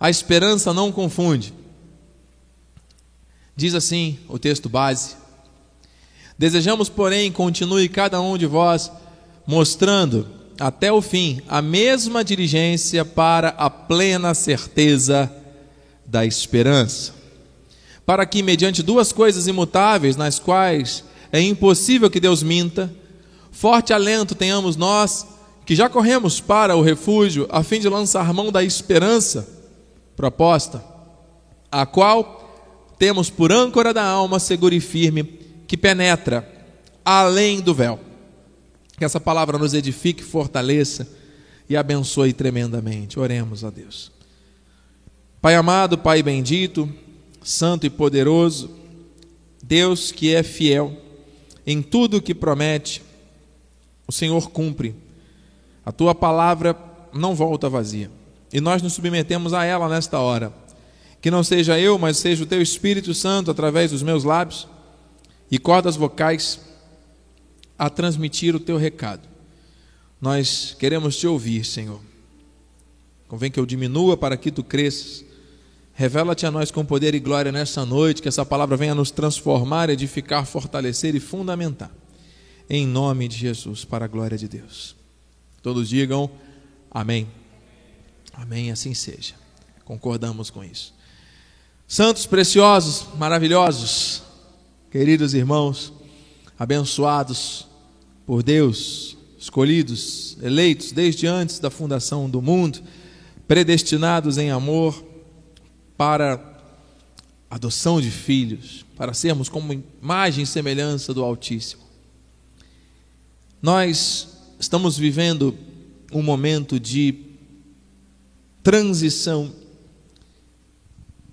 A esperança não confunde. Diz assim o texto base: Desejamos, porém, continue cada um de vós mostrando até o fim a mesma diligência para a plena certeza da esperança. Para que, mediante duas coisas imutáveis, nas quais é impossível que Deus minta, forte alento tenhamos nós que já corremos para o refúgio, a fim de lançar mão da esperança proposta, a qual temos por âncora da alma segura e firme, que penetra além do véu. Que essa palavra nos edifique, fortaleça e abençoe tremendamente. Oremos a Deus. Pai amado, Pai bendito, santo e poderoso, Deus que é fiel em tudo o que promete, o Senhor cumpre a tua palavra não volta vazia. E nós nos submetemos a ela nesta hora. Que não seja eu, mas seja o teu Espírito Santo através dos meus lábios e cordas vocais a transmitir o teu recado. Nós queremos te ouvir, Senhor. Convém que eu diminua para que tu cresças. Revela-te a nós com poder e glória nessa noite, que essa palavra venha nos transformar, edificar, fortalecer e fundamentar. Em nome de Jesus, para a glória de Deus. Todos digam amém. Amém, assim seja. Concordamos com isso. Santos preciosos, maravilhosos, queridos irmãos, abençoados por Deus, escolhidos, eleitos desde antes da fundação do mundo, predestinados em amor para adoção de filhos, para sermos como imagem e semelhança do Altíssimo. Nós estamos vivendo um momento de transição.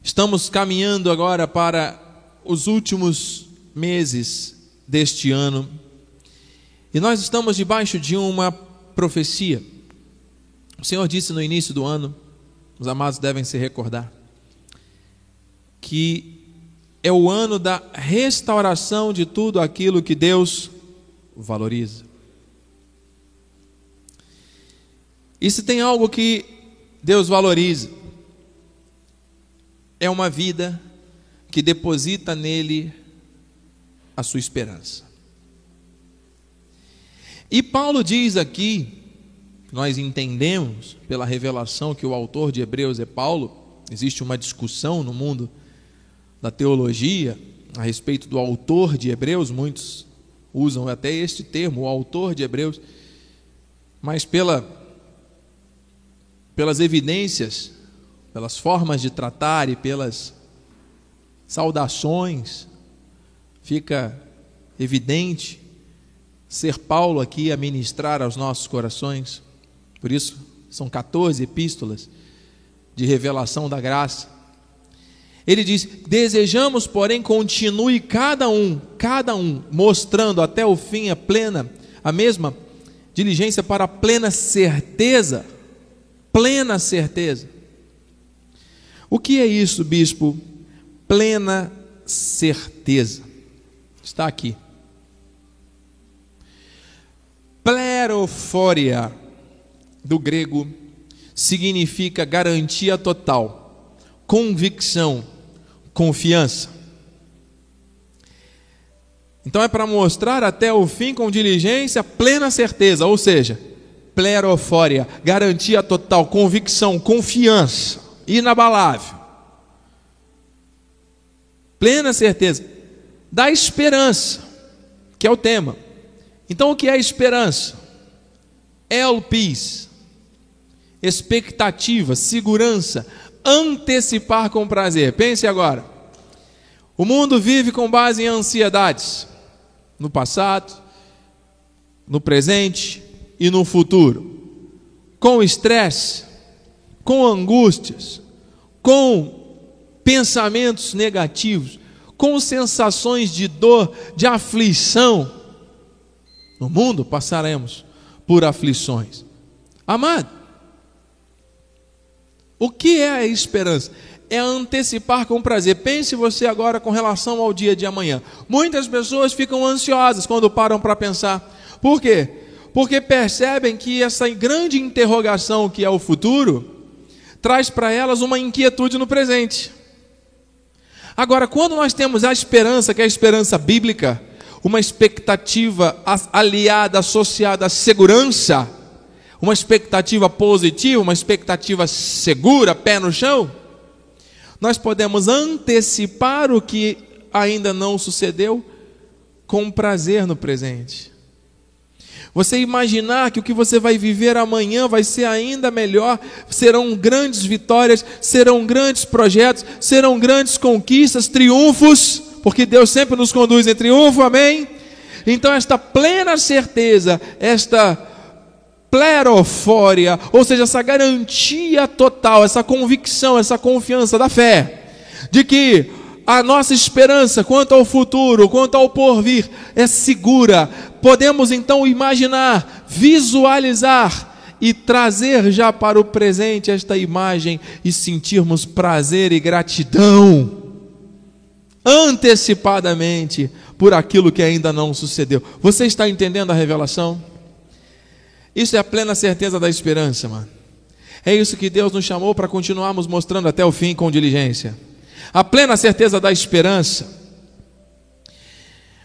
Estamos caminhando agora para os últimos meses deste ano. E nós estamos debaixo de uma profecia. O Senhor disse no início do ano, os amados devem se recordar, que é o ano da restauração de tudo aquilo que Deus valoriza. E se tem algo que Deus valoriza, é uma vida que deposita nele a sua esperança. E Paulo diz aqui, nós entendemos pela revelação que o autor de Hebreus é Paulo, existe uma discussão no mundo da teologia a respeito do autor de Hebreus, muitos usam até este termo, o autor de Hebreus, mas pela pelas evidências, pelas formas de tratar e pelas saudações, fica evidente ser Paulo aqui a ministrar aos nossos corações. Por isso, são 14 epístolas de revelação da graça. Ele diz: Desejamos, porém, continue cada um, cada um, mostrando até o fim a plena, a mesma diligência para a plena certeza plena certeza. O que é isso, bispo? Plena certeza. Está aqui. Plerofória, do grego, significa garantia total, convicção, confiança. Então é para mostrar até o fim com diligência, plena certeza, ou seja, plerofória, garantia total, convicção, confiança, inabalável. Plena certeza. Da esperança, que é o tema. Então, o que é esperança? Elpis, expectativa, segurança, antecipar com prazer. Pense agora. O mundo vive com base em ansiedades, no passado, no presente, e no futuro, com estresse, com angústias, com pensamentos negativos, com sensações de dor, de aflição. No mundo passaremos por aflições. Amado, o que é a esperança? É antecipar com prazer. Pense você agora com relação ao dia de amanhã. Muitas pessoas ficam ansiosas quando param para pensar. Por quê? Porque percebem que essa grande interrogação que é o futuro traz para elas uma inquietude no presente. Agora, quando nós temos a esperança, que é a esperança bíblica, uma expectativa aliada, associada à segurança, uma expectativa positiva, uma expectativa segura, pé no chão, nós podemos antecipar o que ainda não sucedeu com prazer no presente. Você imaginar que o que você vai viver amanhã vai ser ainda melhor, serão grandes vitórias, serão grandes projetos, serão grandes conquistas, triunfos, porque Deus sempre nos conduz em triunfo, amém? Então, esta plena certeza, esta plerofória, ou seja, essa garantia total, essa convicção, essa confiança da fé, de que a nossa esperança quanto ao futuro, quanto ao porvir, é segura. Podemos então imaginar, visualizar e trazer já para o presente esta imagem e sentirmos prazer e gratidão antecipadamente por aquilo que ainda não sucedeu. Você está entendendo a revelação? Isso é a plena certeza da esperança, mano. É isso que Deus nos chamou para continuarmos mostrando até o fim com diligência a plena certeza da esperança.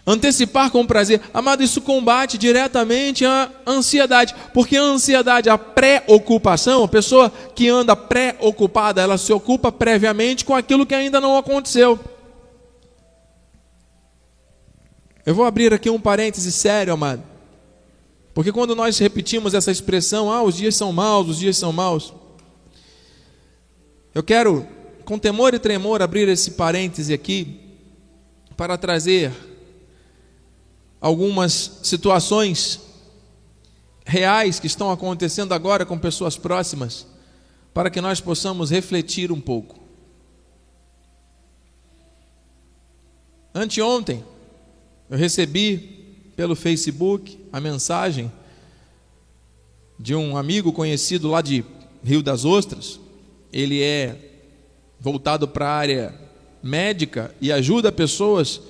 Antecipar com prazer, amado, isso combate diretamente a ansiedade, porque a ansiedade, a preocupação, a pessoa que anda preocupada, ela se ocupa previamente com aquilo que ainda não aconteceu. Eu vou abrir aqui um parêntese sério, amado, porque quando nós repetimos essa expressão, ah, os dias são maus, os dias são maus, eu quero com temor e tremor, abrir esse parêntese aqui para trazer algumas situações reais que estão acontecendo agora com pessoas próximas, para que nós possamos refletir um pouco. Anteontem, eu recebi pelo Facebook a mensagem de um amigo conhecido lá de Rio das Ostras. Ele é voltado para a área médica e ajuda pessoas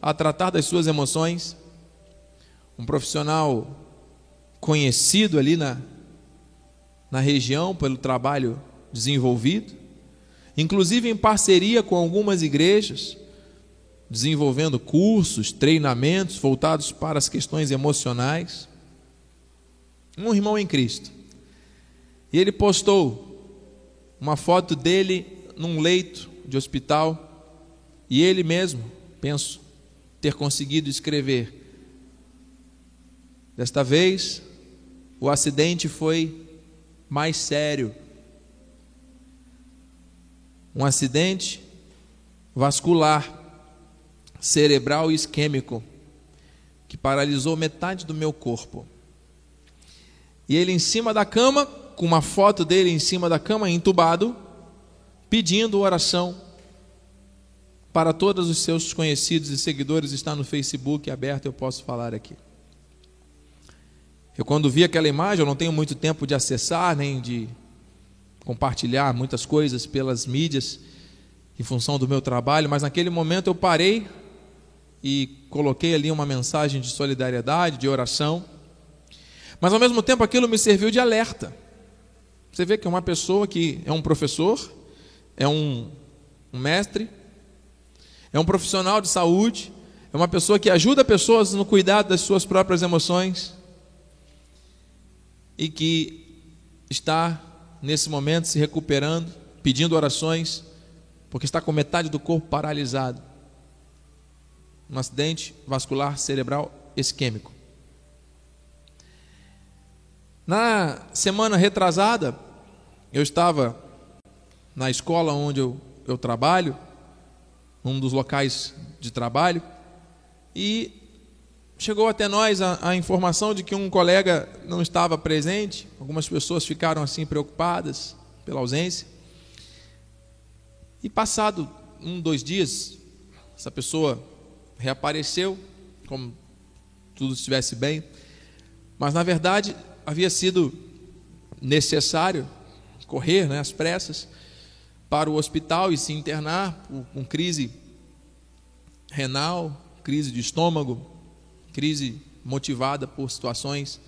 a tratar das suas emoções. Um profissional conhecido ali na, na região pelo trabalho desenvolvido, inclusive em parceria com algumas igrejas, desenvolvendo cursos, treinamentos voltados para as questões emocionais. Um irmão em Cristo. E ele postou uma foto dele num leito de hospital e ele mesmo, penso, ter conseguido escrever. Desta vez, o acidente foi mais sério. Um acidente vascular, cerebral e isquêmico, que paralisou metade do meu corpo. E ele em cima da cama, com uma foto dele em cima da cama, entubado, pedindo oração para todos os seus conhecidos e seguidores, está no Facebook aberto, eu posso falar aqui. Eu quando vi aquela imagem, eu não tenho muito tempo de acessar, nem de compartilhar muitas coisas pelas mídias, em função do meu trabalho, mas naquele momento eu parei e coloquei ali uma mensagem de solidariedade, de oração. Mas ao mesmo tempo aquilo me serviu de alerta. Você vê que é uma pessoa que é um professor, é um, um mestre, é um profissional de saúde, é uma pessoa que ajuda pessoas no cuidado das suas próprias emoções e que está nesse momento se recuperando, pedindo orações, porque está com metade do corpo paralisado. Um acidente vascular cerebral isquêmico. Na semana retrasada, eu estava na escola onde eu, eu trabalho, num dos locais de trabalho, e chegou até nós a, a, informação de que um colega não estava presente, algumas pessoas ficaram assim preocupadas pela ausência. E passado um, dois dias, essa pessoa reapareceu, como tudo estivesse bem, mas na verdade havia sido necessário correr né, às pressas para o hospital e se internar com crise renal, crise de estômago, crise motivada por situações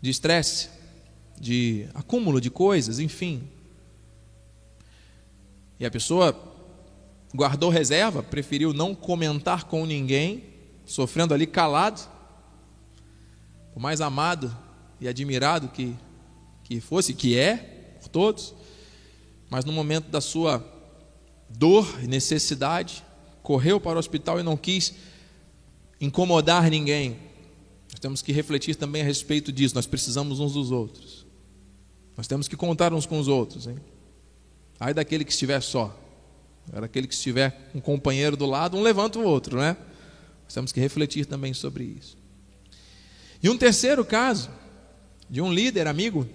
de estresse, de acúmulo de coisas, enfim. e a pessoa guardou reserva, preferiu não comentar com ninguém, sofrendo ali calado, por mais amado e admirado que, que fosse, que é por todos, mas no momento da sua dor e necessidade, correu para o hospital e não quis incomodar ninguém. Nós temos que refletir também a respeito disso. Nós precisamos uns dos outros. Nós temos que contar uns com os outros. Hein? Ai daquele que estiver só. Era aquele que estiver um companheiro do lado, um levanta o outro, né? Nós temos que refletir também sobre isso. E um terceiro caso, de um líder amigo,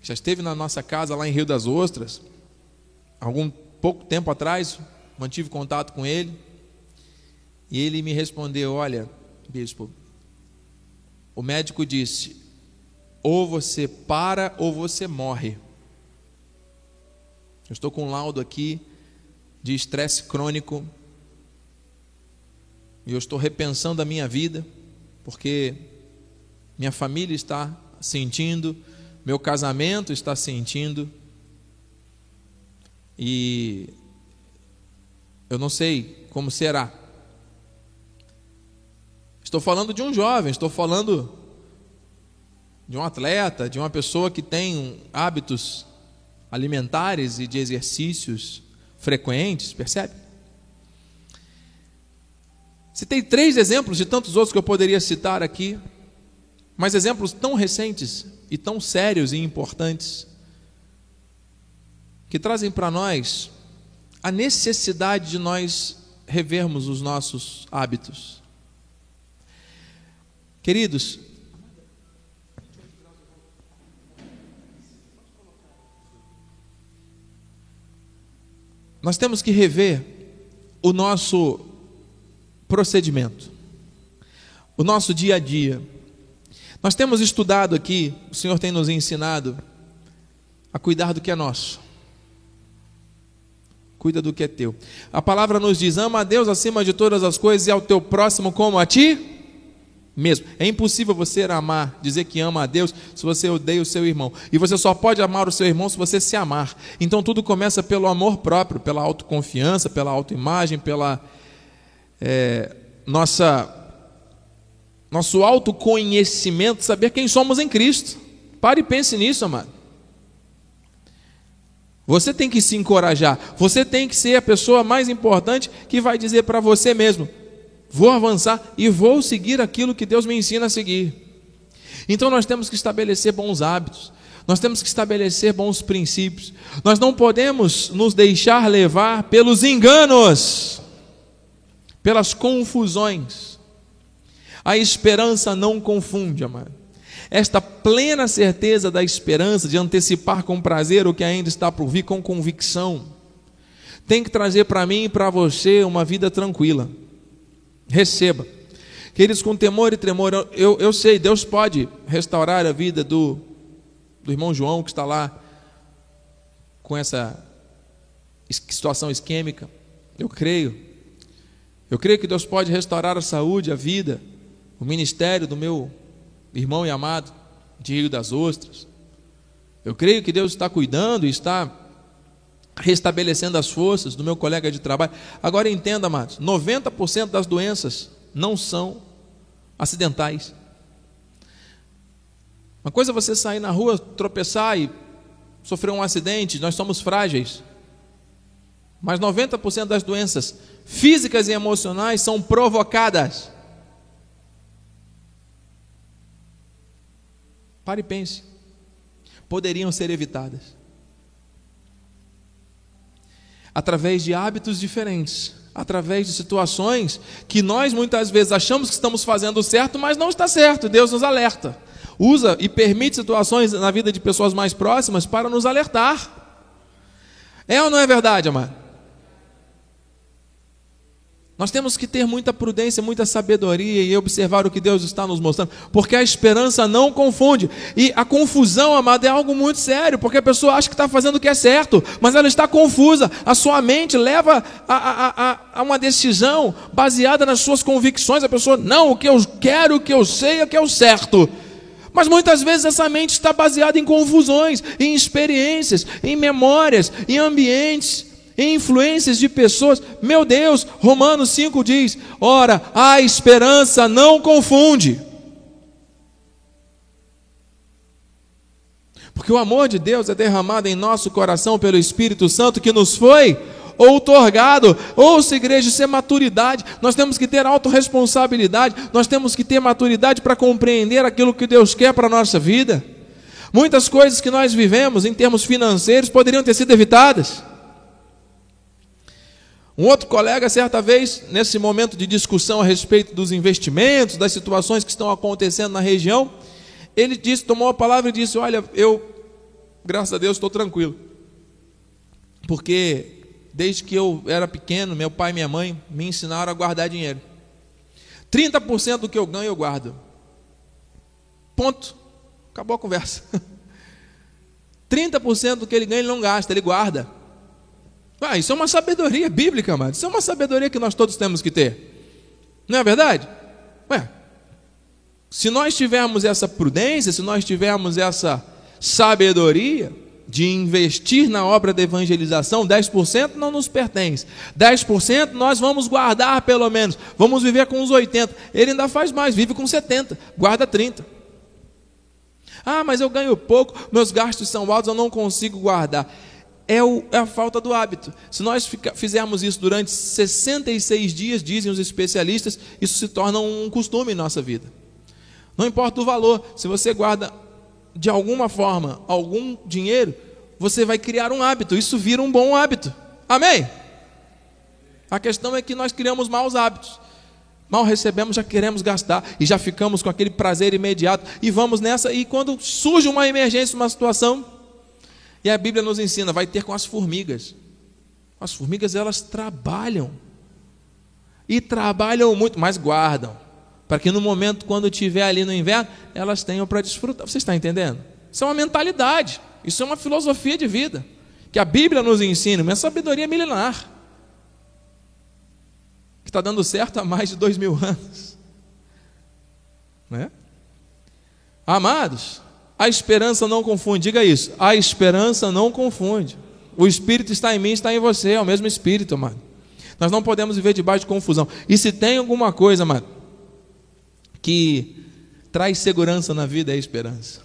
que já esteve na nossa casa lá em Rio das Ostras, algum pouco tempo atrás, mantive contato com ele, e ele me respondeu: Olha, bispo, o médico disse: ou você para ou você morre. Eu estou com um laudo aqui de estresse crônico. E eu estou repensando a minha vida, porque minha família está sentindo, meu casamento está sentindo. E eu não sei como será. Estou falando de um jovem, estou falando de um atleta, de uma pessoa que tem hábitos alimentares e de exercícios frequentes, percebe? Citei três exemplos de tantos outros que eu poderia citar aqui, mas exemplos tão recentes e tão sérios e importantes, que trazem para nós a necessidade de nós revermos os nossos hábitos. Queridos, nós temos que rever o nosso procedimento, o nosso dia a dia. Nós temos estudado aqui, o Senhor tem nos ensinado a cuidar do que é nosso. Cuida do que é teu. A palavra nos diz: ama a Deus acima de todas as coisas e ao teu próximo como a ti mesmo. É impossível você amar, dizer que ama a Deus, se você odeia o seu irmão. E você só pode amar o seu irmão se você se amar. Então tudo começa pelo amor próprio, pela autoconfiança, pela autoimagem, pela é, nossa nosso autoconhecimento, saber quem somos em Cristo. Pare e pense nisso, amado. Você tem que se encorajar. Você tem que ser a pessoa mais importante que vai dizer para você mesmo: vou avançar e vou seguir aquilo que Deus me ensina a seguir. Então nós temos que estabelecer bons hábitos, nós temos que estabelecer bons princípios, nós não podemos nos deixar levar pelos enganos, pelas confusões. A esperança não confunde, amado. Esta plena certeza da esperança, de antecipar com prazer o que ainda está por vir, com convicção, tem que trazer para mim e para você uma vida tranquila. Receba. Queridos, com temor e tremor, eu, eu sei, Deus pode restaurar a vida do, do irmão João que está lá com essa situação isquêmica. Eu creio. Eu creio que Deus pode restaurar a saúde, a vida, o ministério do meu irmão e amado Rio das Ostras. Eu creio que Deus está cuidando e está restabelecendo as forças do meu colega de trabalho. Agora entenda, amados, 90% das doenças não são acidentais. Uma coisa é você sair na rua, tropeçar e sofrer um acidente, nós somos frágeis. Mas 90% das doenças físicas e emocionais são provocadas. Pare e pense. Poderiam ser evitadas através de hábitos diferentes, através de situações que nós muitas vezes achamos que estamos fazendo certo, mas não está certo. Deus nos alerta. Usa e permite situações na vida de pessoas mais próximas para nos alertar. É ou não é verdade, amado? Nós temos que ter muita prudência, muita sabedoria e observar o que Deus está nos mostrando, porque a esperança não confunde. E a confusão, amado, é algo muito sério, porque a pessoa acha que está fazendo o que é certo, mas ela está confusa. A sua mente leva a, a, a, a uma decisão baseada nas suas convicções. A pessoa, não, o que eu quero, o que eu sei é que é o certo. Mas muitas vezes essa mente está baseada em confusões, em experiências, em memórias, em ambientes, influências de pessoas. Meu Deus, Romanos 5 diz: ora, a esperança não confunde. Porque o amor de Deus é derramado em nosso coração pelo Espírito Santo que nos foi outorgado. Ouça, igreja, isso é maturidade. Nós temos que ter autorresponsabilidade, nós temos que ter maturidade para compreender aquilo que Deus quer para a nossa vida. Muitas coisas que nós vivemos em termos financeiros poderiam ter sido evitadas. Um outro colega, certa vez, nesse momento de discussão a respeito dos investimentos, das situações que estão acontecendo na região, ele disse, tomou a palavra e disse: Olha, eu, graças a Deus, estou tranquilo. Porque desde que eu era pequeno, meu pai e minha mãe me ensinaram a guardar dinheiro. 30% do que eu ganho eu guardo. Ponto. Acabou a conversa. 30% do que ele ganha ele não gasta, ele guarda. Ah, isso é uma sabedoria bíblica, mano. Isso é uma sabedoria que nós todos temos que ter. Não é verdade? Ué, se nós tivermos essa prudência, se nós tivermos essa sabedoria de investir na obra da evangelização, 10% não nos pertence. 10% nós vamos guardar pelo menos. Vamos viver com os 80. Ele ainda faz mais, vive com 70, guarda 30. Ah, mas eu ganho pouco, meus gastos são altos, eu não consigo guardar. É, o, é a falta do hábito. Se nós fica, fizermos isso durante 66 dias, dizem os especialistas, isso se torna um costume em nossa vida. Não importa o valor, se você guarda de alguma forma algum dinheiro, você vai criar um hábito, isso vira um bom hábito. Amém? A questão é que nós criamos maus hábitos. Mal recebemos, já queremos gastar e já ficamos com aquele prazer imediato e vamos nessa. E quando surge uma emergência, uma situação, e a Bíblia nos ensina, vai ter com as formigas. As formigas elas trabalham e trabalham muito, mas guardam para que no momento, quando estiver ali no inverno, elas tenham para desfrutar. Você está entendendo? Isso é uma mentalidade, isso é uma filosofia de vida, que a Bíblia nos ensina, uma sabedoria milenar, que está dando certo há mais de dois mil anos. Né? Amados, a esperança não confunde, diga isso, a esperança não confunde. O Espírito está em mim, está em você, é o mesmo Espírito, amado. Nós não podemos viver debaixo de confusão. E se tem alguma coisa, amado, que traz segurança na vida é a esperança.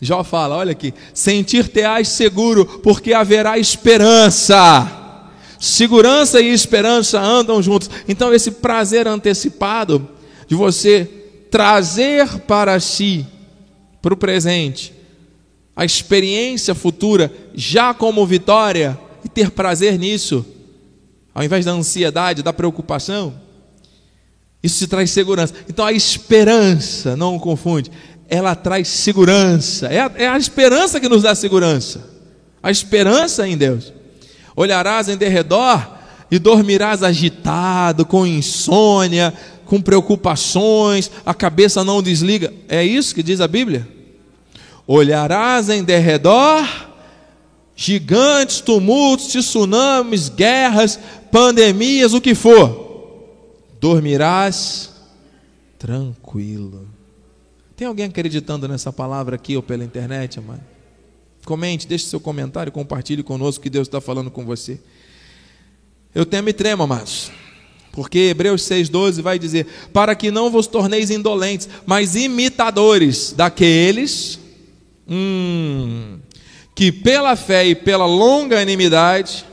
Jó fala: olha aqui, sentir-te-ás seguro, porque haverá esperança. Segurança e esperança andam juntos. Então, esse prazer antecipado de você trazer para si, para o presente, a experiência futura, já como vitória, e ter prazer nisso, ao invés da ansiedade, da preocupação, isso te traz segurança. Então a esperança, não confunde, ela traz segurança. É a, é a esperança que nos dá segurança. A esperança em Deus. Olharás em derredor e dormirás agitado, com insônia, com preocupações, a cabeça não desliga. É isso que diz a Bíblia? Olharás em derredor, gigantes, tumultos, tsunamis, guerras, pandemias, o que for dormirás tranquilo. Tem alguém acreditando nessa palavra aqui ou pela internet, amado? Comente, deixe seu comentário, compartilhe conosco que Deus está falando com você. Eu temo e tremo, amados. Porque Hebreus 6,12 vai dizer: Para que não vos torneis indolentes, mas imitadores daqueles hum, que pela fé e pela longanimidade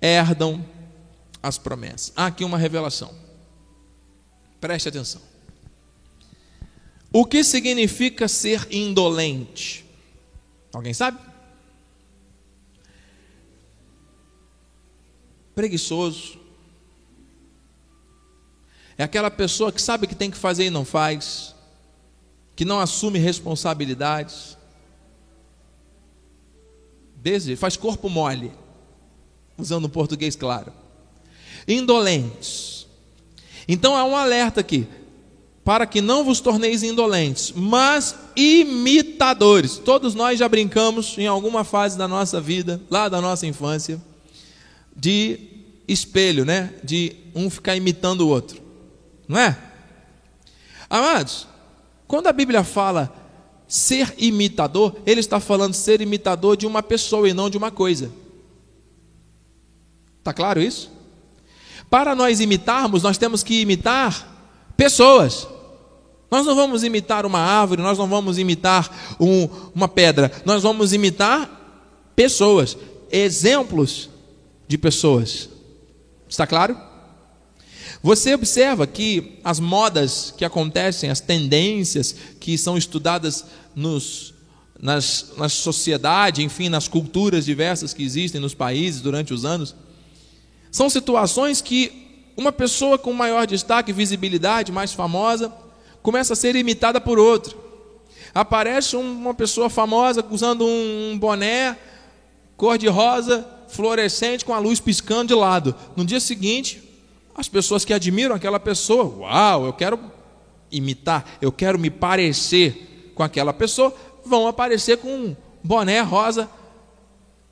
herdam as promessas. Há aqui uma revelação. Preste atenção. O que significa ser indolente? Alguém sabe? Preguiçoso. É aquela pessoa que sabe que tem que fazer e não faz, que não assume responsabilidades, faz corpo mole, usando o português claro indolentes. Então há um alerta aqui, para que não vos torneis indolentes, mas imitadores. Todos nós já brincamos em alguma fase da nossa vida, lá da nossa infância, de espelho, né? De um ficar imitando o outro. Não é? Amados, Quando a Bíblia fala ser imitador, ele está falando ser imitador de uma pessoa e não de uma coisa. Está claro isso? Para nós imitarmos, nós temos que imitar pessoas. Nós não vamos imitar uma árvore, nós não vamos imitar um, uma pedra, nós vamos imitar pessoas, exemplos de pessoas. Está claro? Você observa que as modas que acontecem, as tendências que são estudadas nos, nas, na sociedade, enfim, nas culturas diversas que existem nos países durante os anos, são situações que uma pessoa com maior destaque, visibilidade, mais famosa, começa a ser imitada por outra. Aparece uma pessoa famosa usando um boné cor-de-rosa, fluorescente, com a luz piscando de lado. No dia seguinte, as pessoas que admiram aquela pessoa, uau, eu quero imitar, eu quero me parecer com aquela pessoa, vão aparecer com um boné rosa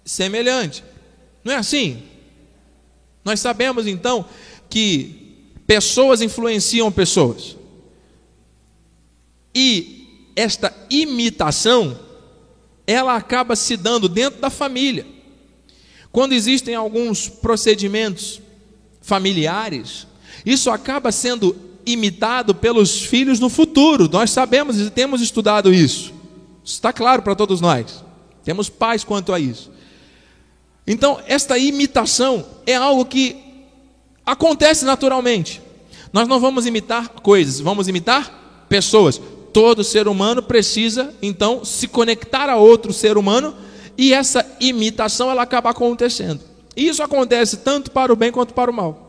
semelhante. Não é assim? Nós sabemos então que pessoas influenciam pessoas. E esta imitação, ela acaba se dando dentro da família. Quando existem alguns procedimentos familiares, isso acaba sendo imitado pelos filhos no futuro. Nós sabemos e temos estudado isso. Está claro para todos nós. Temos paz quanto a isso. Então, esta imitação é algo que acontece naturalmente. Nós não vamos imitar coisas, vamos imitar pessoas. Todo ser humano precisa, então, se conectar a outro ser humano e essa imitação ela acaba acontecendo. Isso acontece tanto para o bem quanto para o mal.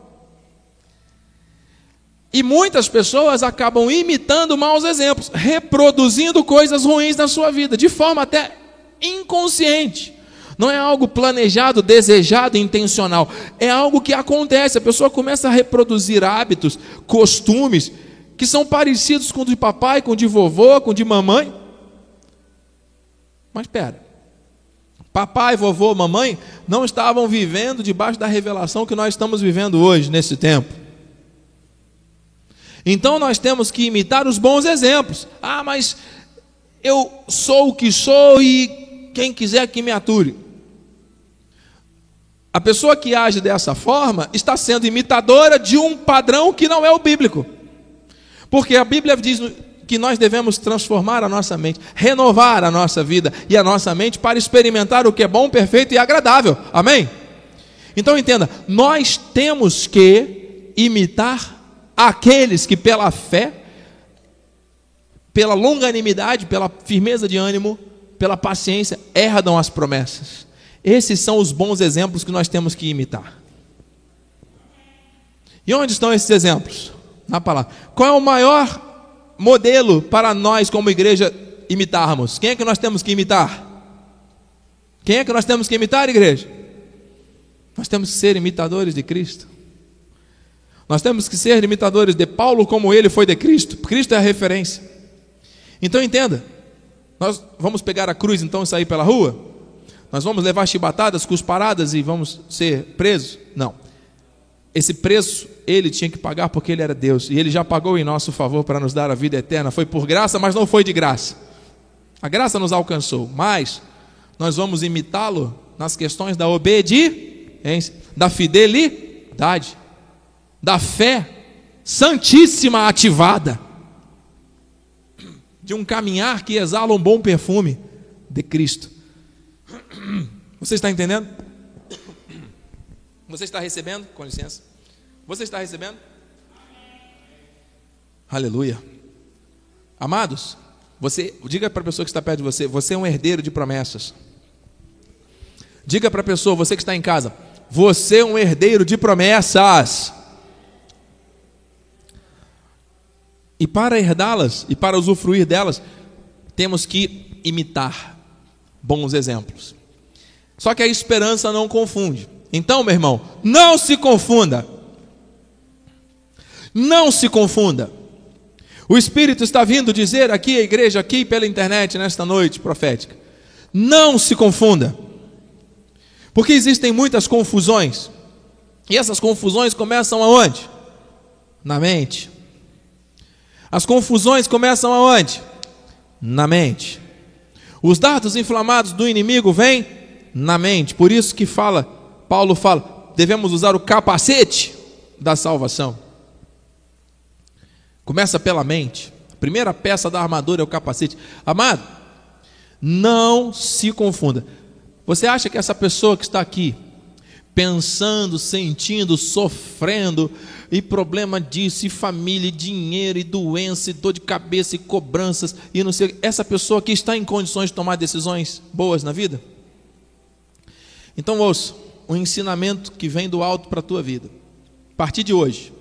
E muitas pessoas acabam imitando maus exemplos, reproduzindo coisas ruins na sua vida, de forma até inconsciente. Não é algo planejado, desejado, intencional. É algo que acontece. A pessoa começa a reproduzir hábitos, costumes que são parecidos com o de papai, com o de vovô, com o de mamãe. Mas espera. Papai, vovô, mamãe não estavam vivendo debaixo da revelação que nós estamos vivendo hoje, nesse tempo. Então nós temos que imitar os bons exemplos. Ah, mas eu sou o que sou e quem quiser que me ature. A pessoa que age dessa forma está sendo imitadora de um padrão que não é o bíblico. Porque a Bíblia diz que nós devemos transformar a nossa mente, renovar a nossa vida e a nossa mente para experimentar o que é bom, perfeito e agradável. Amém? Então entenda, nós temos que imitar aqueles que pela fé, pela longanimidade, pela firmeza de ânimo, pela paciência, herdam as promessas. Esses são os bons exemplos que nós temos que imitar. E onde estão esses exemplos? Na palavra. Qual é o maior modelo para nós, como igreja, imitarmos? Quem é que nós temos que imitar? Quem é que nós temos que imitar, igreja? Nós temos que ser imitadores de Cristo. Nós temos que ser imitadores de Paulo como ele foi de Cristo. Cristo é a referência. Então entenda. Nós vamos pegar a cruz então e sair pela rua? Nós vamos levar chibatadas, cusparadas e vamos ser presos? Não. Esse preço ele tinha que pagar porque ele era Deus. E ele já pagou em nosso favor para nos dar a vida eterna. Foi por graça, mas não foi de graça. A graça nos alcançou, mas nós vamos imitá-lo nas questões da obediência, da fidelidade, da fé santíssima ativada, de um caminhar que exala um bom perfume de Cristo. Você está entendendo? Você está recebendo? Com licença. Você está recebendo? Aleluia. Amados, você diga para a pessoa que está perto de você, você é um herdeiro de promessas. Diga para a pessoa, você que está em casa, você é um herdeiro de promessas. E para herdá-las e para usufruir delas, temos que imitar bons exemplos. Só que a esperança não confunde. Então, meu irmão, não se confunda. Não se confunda. O Espírito está vindo dizer aqui à igreja, aqui pela internet, nesta noite profética. Não se confunda. Porque existem muitas confusões. E essas confusões começam aonde? Na mente. As confusões começam aonde? Na mente. Os dardos inflamados do inimigo vêm na mente. Por isso que fala, Paulo fala, devemos usar o capacete da salvação. Começa pela mente. A primeira peça da armadura é o capacete. Amado, não se confunda. Você acha que essa pessoa que está aqui, pensando, sentindo, sofrendo, e problema disso, e família, e dinheiro, e doença, e dor de cabeça, e cobranças, e não sei, essa pessoa aqui está em condições de tomar decisões boas na vida? Então ouça, um ensinamento que vem do alto para a tua vida. A partir de hoje,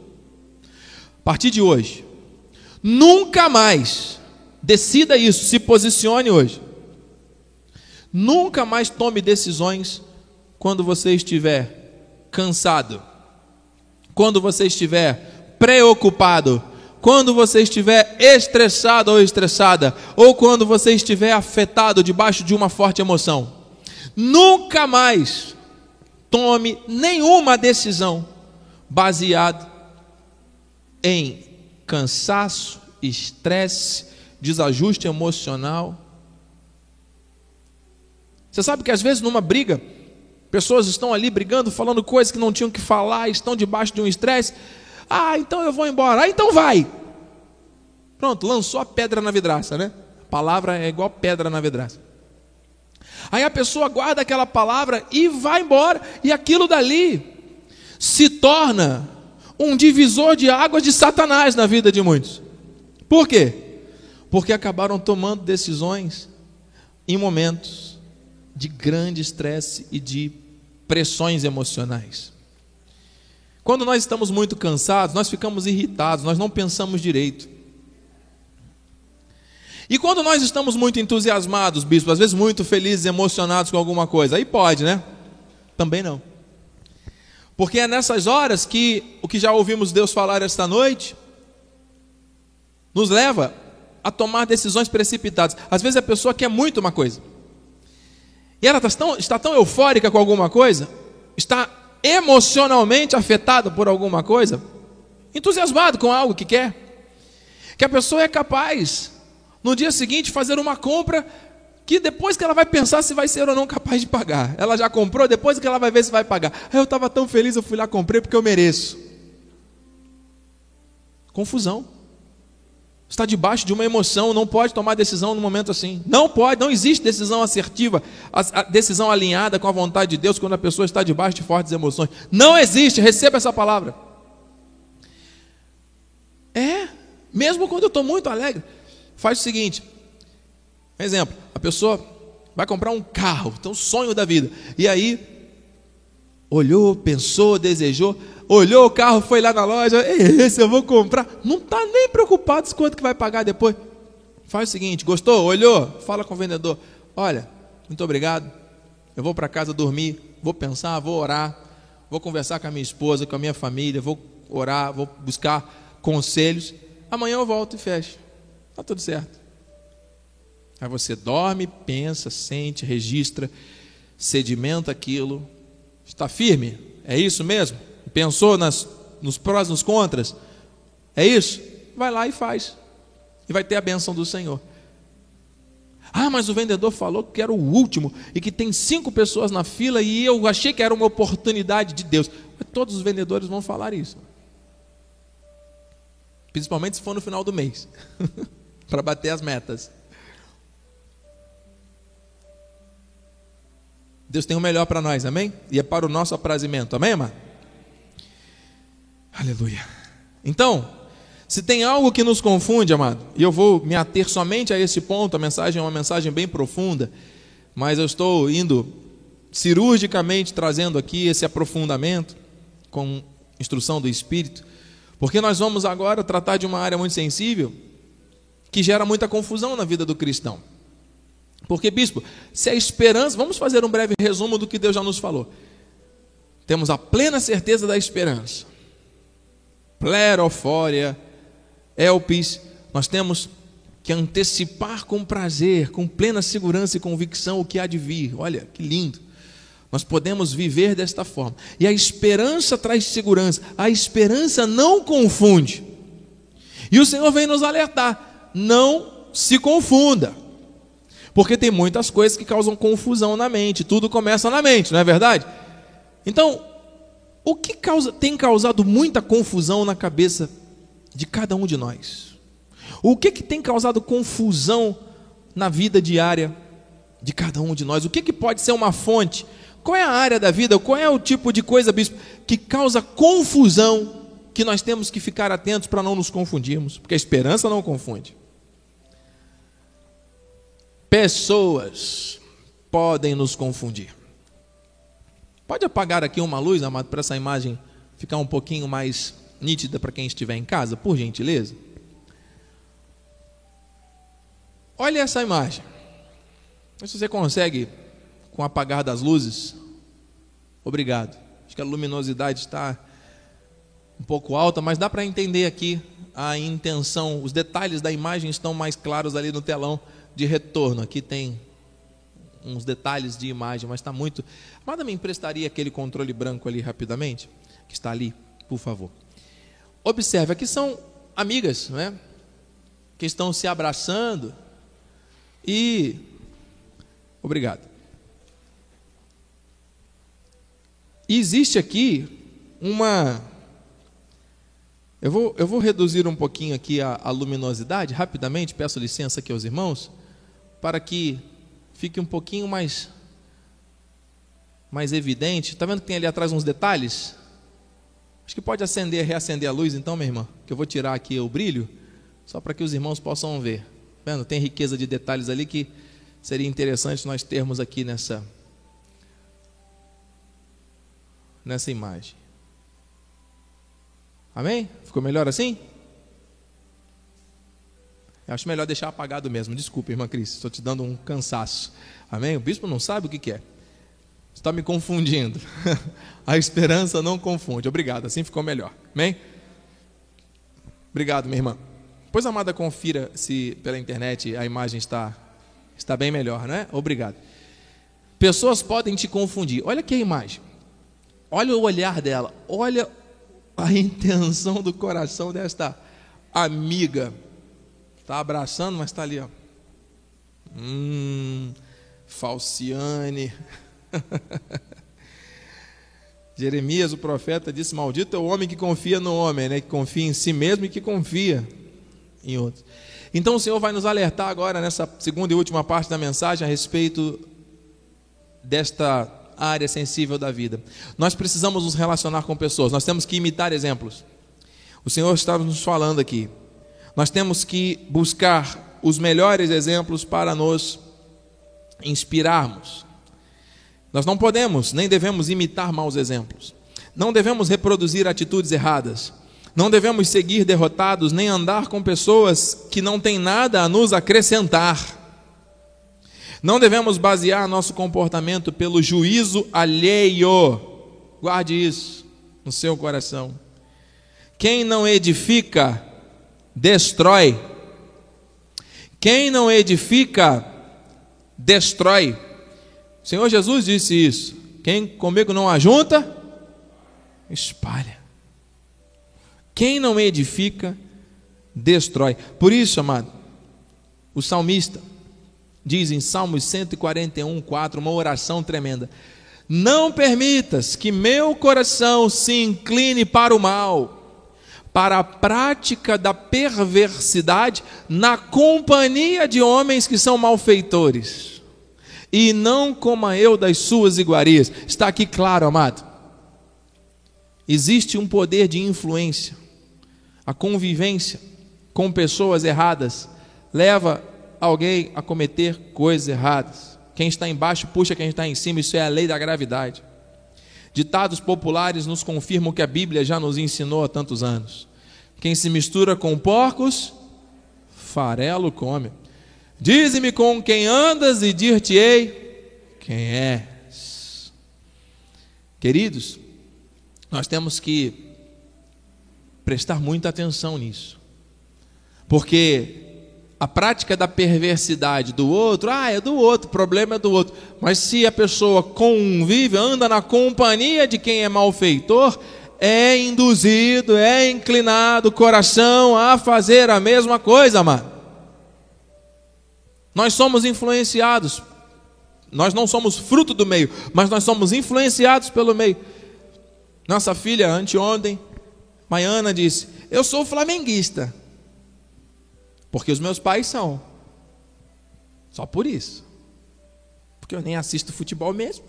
a partir de hoje, nunca mais, decida isso, se posicione hoje. Nunca mais tome decisões quando você estiver cansado quando você estiver preocupado, quando você estiver estressado ou estressada, ou quando você estiver afetado debaixo de uma forte emoção. Nunca mais tome nenhuma decisão baseada em cansaço, estresse, desajuste emocional. Você sabe que às vezes numa briga, Pessoas estão ali brigando, falando coisas que não tinham que falar, estão debaixo de um estresse. Ah, então eu vou embora. Ah, então vai. Pronto, lançou a pedra na vidraça, né? A palavra é igual pedra na vidraça. Aí a pessoa guarda aquela palavra e vai embora, e aquilo dali se torna um divisor de águas de Satanás na vida de muitos. Por quê? Porque acabaram tomando decisões em momentos de grande estresse e de pressões emocionais. Quando nós estamos muito cansados, nós ficamos irritados, nós não pensamos direito. E quando nós estamos muito entusiasmados, bispo, às vezes muito felizes, emocionados com alguma coisa, aí pode, né? Também não. Porque é nessas horas que o que já ouvimos Deus falar esta noite nos leva a tomar decisões precipitadas. Às vezes a pessoa quer muito uma coisa. E ela está tão, está tão eufórica com alguma coisa, está emocionalmente afetada por alguma coisa, entusiasmado com algo que quer, que a pessoa é capaz, no dia seguinte, fazer uma compra que depois que ela vai pensar se vai ser ou não capaz de pagar. Ela já comprou, depois que ela vai ver se vai pagar. Eu estava tão feliz, eu fui lá, comprei porque eu mereço. Confusão está debaixo de uma emoção, não pode tomar decisão no momento assim. Não pode, não existe decisão assertiva, a, decisão alinhada com a vontade de Deus quando a pessoa está debaixo de fortes emoções. Não existe, receba essa palavra. É, mesmo quando eu estou muito alegre. Faz o seguinte: exemplo, a pessoa vai comprar um carro, então sonho da vida. E aí, olhou, pensou, desejou, olhou o carro, foi lá na loja, esse eu vou comprar. Não está nem preocupado com quanto que vai pagar depois. Faz o seguinte, gostou? Olhou? Fala com o vendedor. Olha, muito obrigado. Eu vou para casa dormir, vou pensar, vou orar, vou conversar com a minha esposa, com a minha família, vou orar, vou buscar conselhos. Amanhã eu volto e fecho. Está tudo certo. Aí você dorme, pensa, sente, registra, sedimenta aquilo. Está firme? É isso mesmo? Pensou nas, nos prós, nos contras? É isso? Vai lá e faz. E vai ter a benção do Senhor. Ah, mas o vendedor falou que era o último e que tem cinco pessoas na fila e eu achei que era uma oportunidade de Deus. Mas todos os vendedores vão falar isso. Principalmente se for no final do mês para bater as metas. Deus tem o melhor para nós, amém? E é para o nosso aprazimento, amém, amado? Aleluia. Então, se tem algo que nos confunde, amado, e eu vou me ater somente a esse ponto, a mensagem é uma mensagem bem profunda, mas eu estou indo cirurgicamente trazendo aqui esse aprofundamento com instrução do Espírito, porque nós vamos agora tratar de uma área muito sensível que gera muita confusão na vida do cristão. Porque, bispo, se a esperança, vamos fazer um breve resumo do que Deus já nos falou. Temos a plena certeza da esperança plerofória, elpis, nós temos que antecipar com prazer, com plena segurança e convicção o que há de vir. Olha que lindo. Nós podemos viver desta forma. E a esperança traz segurança. A esperança não confunde. E o Senhor vem nos alertar: não se confunda. Porque tem muitas coisas que causam confusão na mente, tudo começa na mente, não é verdade? Então, o que causa, tem causado muita confusão na cabeça de cada um de nós? O que, que tem causado confusão na vida diária de cada um de nós? O que, que pode ser uma fonte? Qual é a área da vida? Qual é o tipo de coisa, bispo, que causa confusão que nós temos que ficar atentos para não nos confundirmos? Porque a esperança não confunde. Pessoas podem nos confundir. Pode apagar aqui uma luz, amado, para essa imagem ficar um pouquinho mais nítida para quem estiver em casa, por gentileza? Olha essa imagem. Se você consegue, com o apagar das luzes, obrigado. Acho que a luminosidade está um pouco alta, mas dá para entender aqui a intenção, os detalhes da imagem estão mais claros ali no telão de retorno. Aqui tem uns detalhes de imagem, mas está muito. Amada, me emprestaria aquele controle branco ali rapidamente? Que está ali, por favor. Observe, aqui são amigas, não é? Que estão se abraçando e. Obrigado. E existe aqui uma. Eu vou, eu vou reduzir um pouquinho aqui a, a luminosidade, rapidamente, peço licença aqui aos irmãos para que fique um pouquinho mais mais evidente. Está vendo que tem ali atrás uns detalhes? Acho que pode acender, reacender a luz então, minha irmã, que eu vou tirar aqui o brilho, só para que os irmãos possam ver. Tá vendo? Tem riqueza de detalhes ali que seria interessante nós termos aqui nessa nessa imagem. Amém? Ficou melhor assim? Eu acho melhor deixar apagado mesmo. Desculpe, irmã Cris, estou te dando um cansaço. Amém? O bispo não sabe o que, que é. Está me confundindo. a esperança não confunde. Obrigado, assim ficou melhor. Amém? Obrigado, minha irmã. Pois, amada, confira se pela internet a imagem está, está bem melhor, não é? Obrigado. Pessoas podem te confundir. Olha aqui a imagem. Olha o olhar dela. Olha a intenção do coração desta amiga Está abraçando, mas está ali, ó. Hum, Falciane. Jeremias, o profeta, disse: Maldito é o homem que confia no homem, né? que confia em si mesmo e que confia em outros. Então o Senhor vai nos alertar agora nessa segunda e última parte da mensagem a respeito desta área sensível da vida. Nós precisamos nos relacionar com pessoas, nós temos que imitar exemplos. O Senhor estava nos falando aqui. Nós temos que buscar os melhores exemplos para nos inspirarmos. Nós não podemos nem devemos imitar maus exemplos. Não devemos reproduzir atitudes erradas. Não devemos seguir derrotados nem andar com pessoas que não têm nada a nos acrescentar. Não devemos basear nosso comportamento pelo juízo alheio. Guarde isso no seu coração. Quem não edifica destrói. Quem não edifica, destrói. O Senhor Jesus disse isso. Quem comigo não ajunta, espalha. Quem não edifica, destrói. Por isso, amado, o salmista diz em Salmos 141, 4, uma oração tremenda: Não permitas que meu coração se incline para o mal para a prática da perversidade na companhia de homens que são malfeitores, e não coma eu das suas iguarias. Está aqui claro, amado. Existe um poder de influência. A convivência com pessoas erradas leva alguém a cometer coisas erradas. Quem está embaixo puxa quem está em cima, isso é a lei da gravidade. Ditados populares nos confirmam que a Bíblia já nos ensinou há tantos anos. Quem se mistura com porcos, farelo come. Dize-me com quem andas e dir-te-ei quem és. Queridos, nós temos que prestar muita atenção nisso. Porque a prática da perversidade do outro, ah, é do outro, o problema é do outro. Mas se a pessoa convive, anda na companhia de quem é malfeitor, é induzido, é inclinado o coração a fazer a mesma coisa, amado. Nós somos influenciados. Nós não somos fruto do meio, mas nós somos influenciados pelo meio. Nossa filha, anteontem, Maiana disse: Eu sou flamenguista. Porque os meus pais são. Só por isso. Porque eu nem assisto futebol mesmo.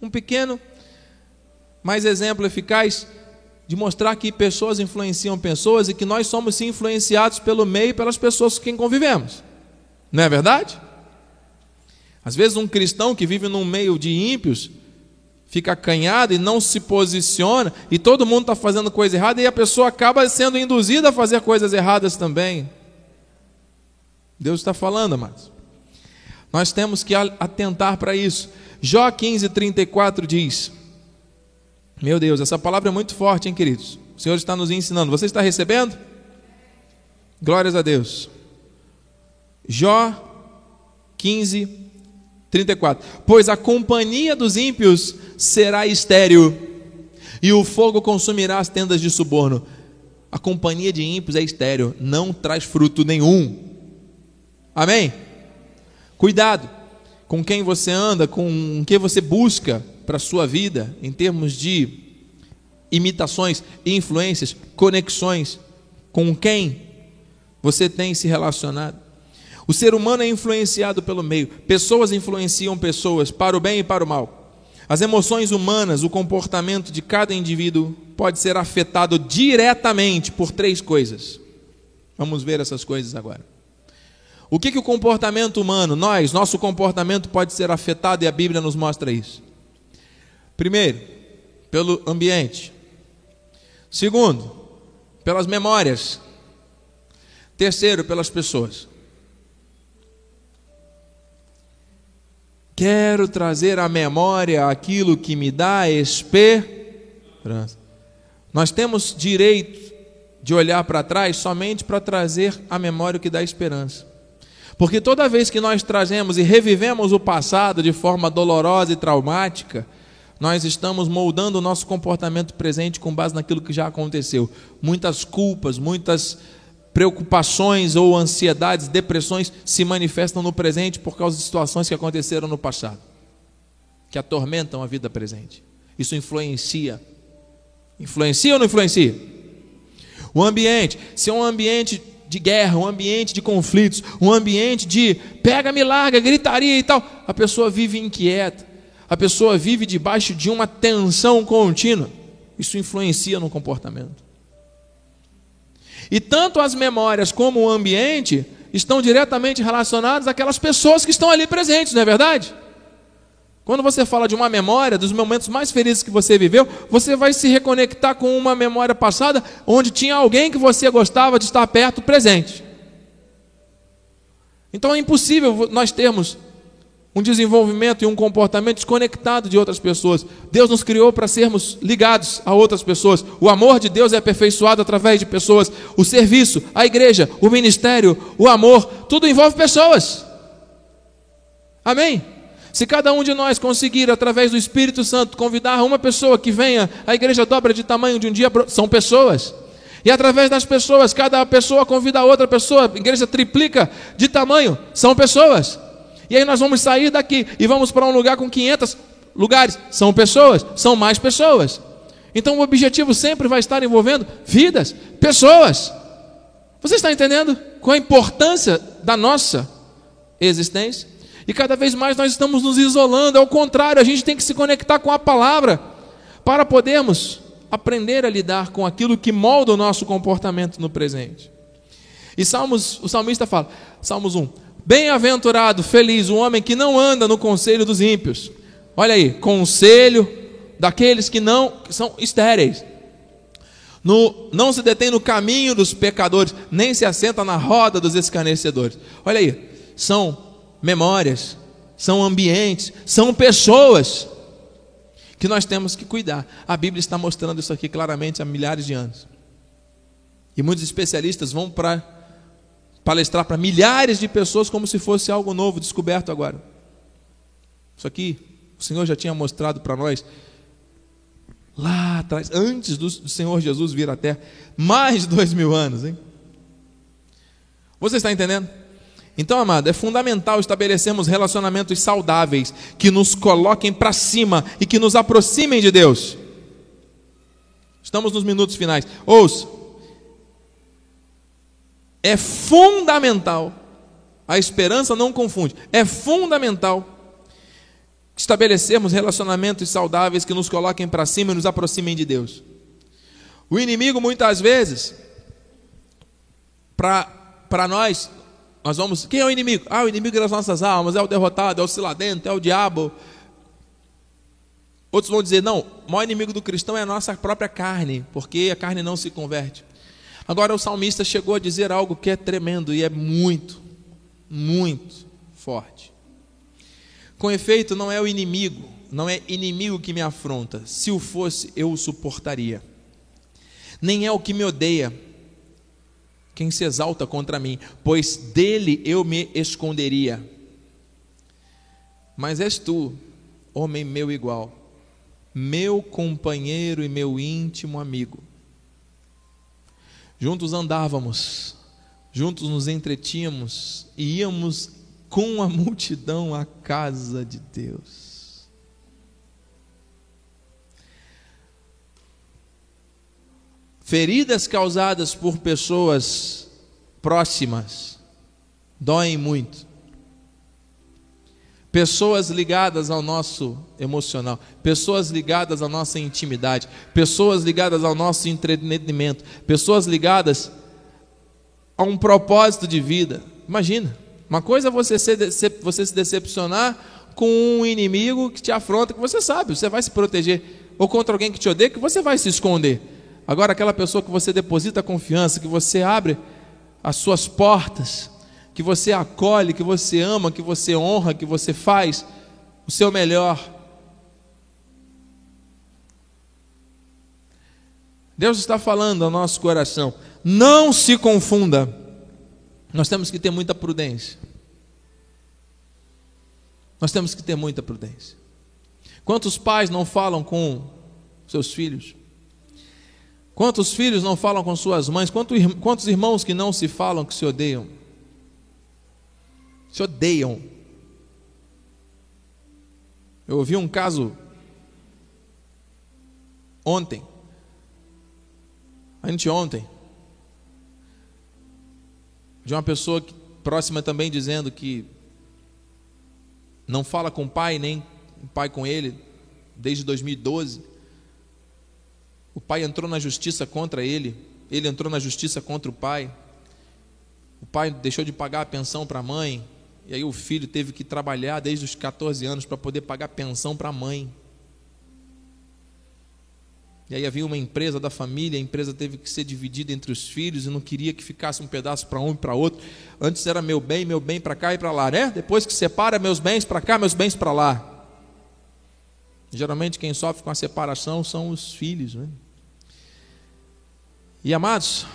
Um pequeno, mais exemplo eficaz de mostrar que pessoas influenciam pessoas e que nós somos sim influenciados pelo meio e pelas pessoas com quem convivemos. Não é verdade? Às vezes um cristão que vive num meio de ímpios fica acanhado e não se posiciona e todo mundo está fazendo coisa errada e a pessoa acaba sendo induzida a fazer coisas erradas também. Deus está falando, amados. Nós temos que atentar para isso. Jó 15, 34 diz: meu Deus, essa palavra é muito forte, hein, queridos? O Senhor está nos ensinando. Você está recebendo? Glórias a Deus. Jó 15, 34. Pois a companhia dos ímpios será estéril, e o fogo consumirá as tendas de suborno. A companhia de ímpios é estéril, não traz fruto nenhum. Amém? Cuidado com quem você anda, com o que você busca para a sua vida em termos de imitações, influências, conexões com quem você tem se relacionado. O ser humano é influenciado pelo meio, pessoas influenciam pessoas para o bem e para o mal. As emoções humanas, o comportamento de cada indivíduo pode ser afetado diretamente por três coisas. Vamos ver essas coisas agora. O que, que o comportamento humano, nós, nosso comportamento pode ser afetado e a Bíblia nos mostra isso? Primeiro, pelo ambiente. Segundo, pelas memórias. Terceiro, pelas pessoas. Quero trazer à memória aquilo que me dá esperança. Nós temos direito de olhar para trás somente para trazer à memória o que dá esperança. Porque toda vez que nós trazemos e revivemos o passado de forma dolorosa e traumática, nós estamos moldando o nosso comportamento presente com base naquilo que já aconteceu. Muitas culpas, muitas preocupações ou ansiedades, depressões se manifestam no presente por causa de situações que aconteceram no passado, que atormentam a vida presente. Isso influencia. Influencia ou não influencia? O ambiente, se é um ambiente de guerra, um ambiente de conflitos, um ambiente de pega-me, larga, gritaria e tal, a pessoa vive inquieta a pessoa vive debaixo de uma tensão contínua. Isso influencia no comportamento. E tanto as memórias como o ambiente estão diretamente relacionados àquelas pessoas que estão ali presentes, não é verdade? Quando você fala de uma memória, dos momentos mais felizes que você viveu, você vai se reconectar com uma memória passada onde tinha alguém que você gostava de estar perto presente. Então é impossível nós termos um desenvolvimento e um comportamento desconectado de outras pessoas. Deus nos criou para sermos ligados a outras pessoas. O amor de Deus é aperfeiçoado através de pessoas. O serviço, a igreja, o ministério, o amor, tudo envolve pessoas. Amém? Se cada um de nós conseguir, através do Espírito Santo, convidar uma pessoa que venha, a igreja dobra de tamanho de um dia, são pessoas. E através das pessoas, cada pessoa convida a outra pessoa, a igreja triplica de tamanho, são pessoas. E aí nós vamos sair daqui e vamos para um lugar com 500 lugares. São pessoas, são mais pessoas. Então o objetivo sempre vai estar envolvendo vidas, pessoas. Você está entendendo qual a importância da nossa existência? E cada vez mais nós estamos nos isolando, ao contrário, a gente tem que se conectar com a palavra para podermos aprender a lidar com aquilo que molda o nosso comportamento no presente. E Salmos, o salmista fala, Salmos 1: Bem-aventurado, feliz o homem que não anda no conselho dos ímpios. Olha aí, conselho daqueles que não que são estéreis. No, não se detém no caminho dos pecadores, nem se assenta na roda dos escarnecedores. Olha aí, são memórias, são ambientes, são pessoas que nós temos que cuidar. A Bíblia está mostrando isso aqui claramente há milhares de anos. E muitos especialistas vão para palestrar para milhares de pessoas como se fosse algo novo, descoberto agora. Isso aqui o Senhor já tinha mostrado para nós Lá atrás, antes do Senhor Jesus vir à terra, mais de dois mil anos, hein? Você está entendendo? Então, amado, é fundamental estabelecermos relacionamentos saudáveis que nos coloquem para cima e que nos aproximem de Deus. Estamos nos minutos finais. Ouça. É fundamental, a esperança não confunde, é fundamental estabelecermos relacionamentos saudáveis que nos coloquem para cima e nos aproximem de Deus. O inimigo, muitas vezes, para nós, nós vamos. Quem é o inimigo? Ah, o inimigo das nossas almas, é o derrotado, é o ciladento, é o diabo. Outros vão dizer: não, o maior inimigo do cristão é a nossa própria carne, porque a carne não se converte. Agora, o salmista chegou a dizer algo que é tremendo e é muito, muito forte. Com efeito, não é o inimigo, não é inimigo que me afronta. Se o fosse, eu o suportaria. Nem é o que me odeia, quem se exalta contra mim, pois dele eu me esconderia. Mas és tu, homem meu igual, meu companheiro e meu íntimo amigo. Juntos andávamos, juntos nos entretínhamos e íamos com a multidão à casa de Deus. Feridas causadas por pessoas próximas doem muito. Pessoas ligadas ao nosso emocional, pessoas ligadas à nossa intimidade, pessoas ligadas ao nosso entretenimento, pessoas ligadas a um propósito de vida. Imagina, uma coisa é você, ser, você se decepcionar com um inimigo que te afronta, que você sabe, você vai se proteger, ou contra alguém que te odeia, que você vai se esconder. Agora, aquela pessoa que você deposita confiança, que você abre as suas portas, que você acolhe, que você ama, que você honra, que você faz o seu melhor. Deus está falando ao nosso coração. Não se confunda nós temos que ter muita prudência. Nós temos que ter muita prudência. Quantos pais não falam com seus filhos? Quantos filhos não falam com suas mães? Quantos irmãos que não se falam, que se odeiam? Se odeiam. Eu ouvi um caso ontem, anteontem, de uma pessoa próxima também dizendo que não fala com o pai, nem o pai com ele, desde 2012. O pai entrou na justiça contra ele, ele entrou na justiça contra o pai. O pai deixou de pagar a pensão para a mãe, e aí o filho teve que trabalhar desde os 14 anos para poder pagar pensão para a mãe. E aí havia uma empresa da família, a empresa teve que ser dividida entre os filhos e não queria que ficasse um pedaço para um e para outro. Antes era meu bem, meu bem para cá e para lá, né? Depois que separa meus bens para cá, meus bens para lá. Geralmente quem sofre com a separação são os filhos, né? E amados,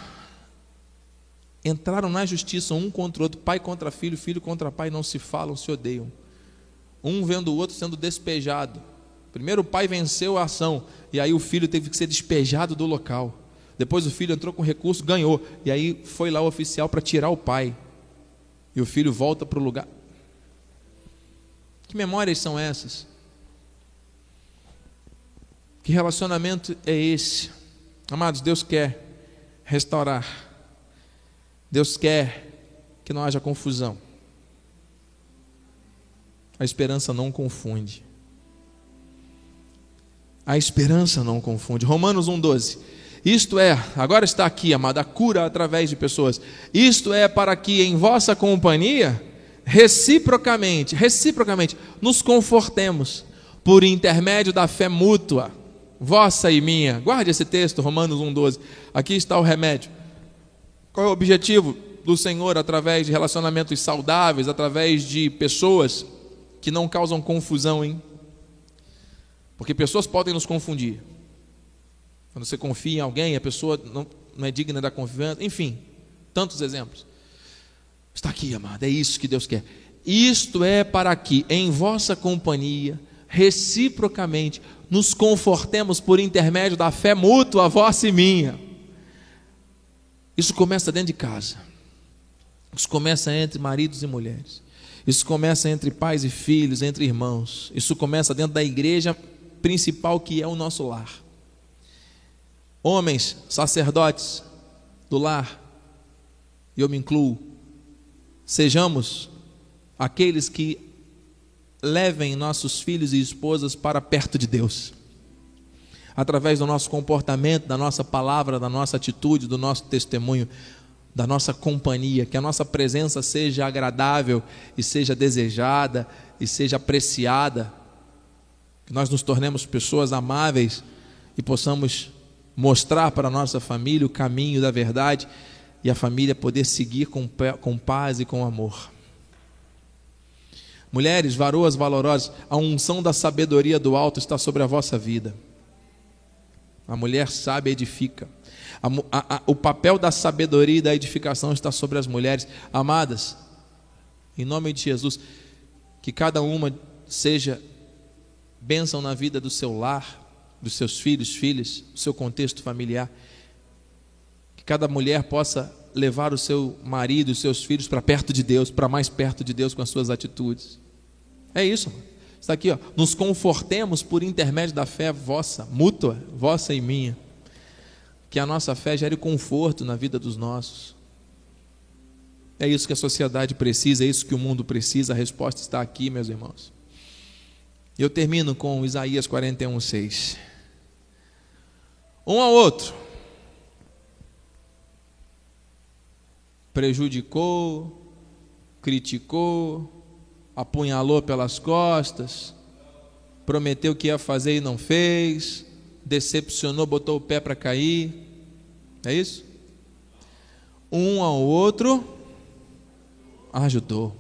entraram na justiça um contra o outro, pai contra filho, filho contra pai, não se falam, se odeiam. Um vendo o outro sendo despejado. Primeiro o pai venceu a ação, e aí o filho teve que ser despejado do local. Depois o filho entrou com recurso, ganhou, e aí foi lá o oficial para tirar o pai. E o filho volta para o lugar. Que memórias são essas? Que relacionamento é esse? Amados, Deus quer restaurar. Deus quer que não haja confusão. A esperança não confunde. A esperança não confunde. Romanos 1,12. Isto é, agora está aqui, amada, a cura através de pessoas. Isto é para que em vossa companhia, reciprocamente, reciprocamente, nos confortemos por intermédio da fé mútua, vossa e minha. Guarde esse texto, Romanos 1,12. Aqui está o remédio. Qual é o objetivo do Senhor através de relacionamentos saudáveis, através de pessoas que não causam confusão, hein? Porque pessoas podem nos confundir. Quando você confia em alguém, a pessoa não, não é digna da confiança. Enfim, tantos exemplos. Está aqui, amado, é isso que Deus quer. Isto é para que em vossa companhia, reciprocamente, nos confortemos por intermédio da fé mútua, vossa e minha. Isso começa dentro de casa. Isso começa entre maridos e mulheres. Isso começa entre pais e filhos, entre irmãos. Isso começa dentro da igreja principal que é o nosso lar. Homens, sacerdotes do lar, e eu me incluo, sejamos aqueles que levem nossos filhos e esposas para perto de Deus. Através do nosso comportamento, da nossa palavra, da nossa atitude, do nosso testemunho, da nossa companhia, que a nossa presença seja agradável e seja desejada e seja apreciada, que nós nos tornemos pessoas amáveis e possamos mostrar para a nossa família o caminho da verdade e a família poder seguir com, com paz e com amor. Mulheres, varoas valorosas, a unção da sabedoria do alto está sobre a vossa vida. A mulher sábia edifica. A, a, a, o papel da sabedoria e da edificação está sobre as mulheres. Amadas, em nome de Jesus, que cada uma seja bênção na vida do seu lar, dos seus filhos, filhas, do seu contexto familiar. Que cada mulher possa levar o seu marido, os seus filhos para perto de Deus, para mais perto de Deus com as suas atitudes. É isso. Está aqui, ó. Nos confortemos por intermédio da fé vossa, mútua, vossa e minha. Que a nossa fé gere conforto na vida dos nossos. É isso que a sociedade precisa, é isso que o mundo precisa. A resposta está aqui, meus irmãos. Eu termino com Isaías 41, 6. Um ao outro prejudicou, criticou, apunhalou pelas costas, prometeu que ia fazer e não fez, decepcionou, botou o pé para cair. É isso? Um ao outro ajudou.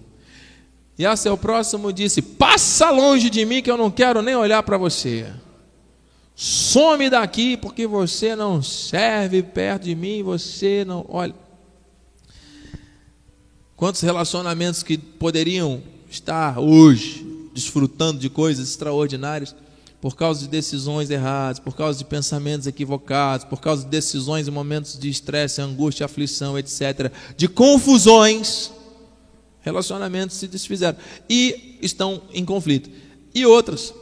E a seu próximo disse: Passa longe de mim que eu não quero nem olhar para você. Some daqui porque você não serve perto de mim, você não. Olha. Quantos relacionamentos que poderiam estar hoje desfrutando de coisas extraordinárias por causa de decisões erradas, por causa de pensamentos equivocados, por causa de decisões em momentos de estresse, angústia, aflição, etc., de confusões, relacionamentos se desfizeram e estão em conflito. E outras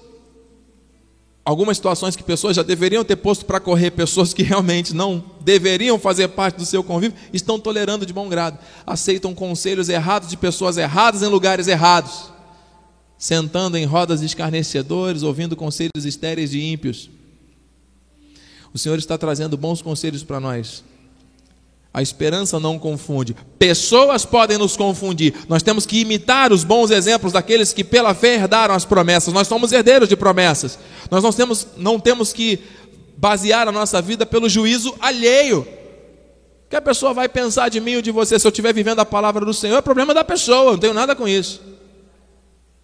algumas situações que pessoas já deveriam ter posto para correr, pessoas que realmente não deveriam fazer parte do seu convívio, estão tolerando de bom grado, aceitam conselhos errados de pessoas erradas em lugares errados, sentando em rodas escarnecedores, ouvindo conselhos estéreis de ímpios. O Senhor está trazendo bons conselhos para nós. A esperança não confunde. Pessoas podem nos confundir. Nós temos que imitar os bons exemplos daqueles que pela fé herdaram as promessas. Nós somos herdeiros de promessas. Nós não temos, não temos que basear a nossa vida pelo juízo alheio. Que a pessoa vai pensar de mim ou de você se eu estiver vivendo a palavra do Senhor, é problema da pessoa, não tenho nada com isso.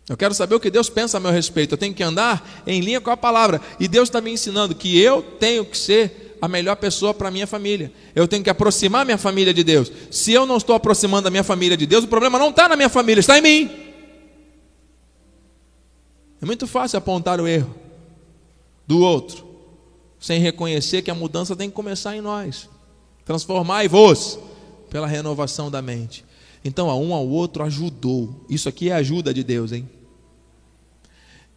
Eu quero saber o que Deus pensa a meu respeito. Eu tenho que andar em linha com a palavra. E Deus está me ensinando que eu tenho que ser a melhor pessoa para minha família. Eu tenho que aproximar minha família de Deus. Se eu não estou aproximando a minha família de Deus, o problema não está na minha família, está em mim. É muito fácil apontar o erro do outro, sem reconhecer que a mudança tem que começar em nós. Transformai-vos pela renovação da mente. Então, a um ao outro ajudou. Isso aqui é ajuda de Deus, hein?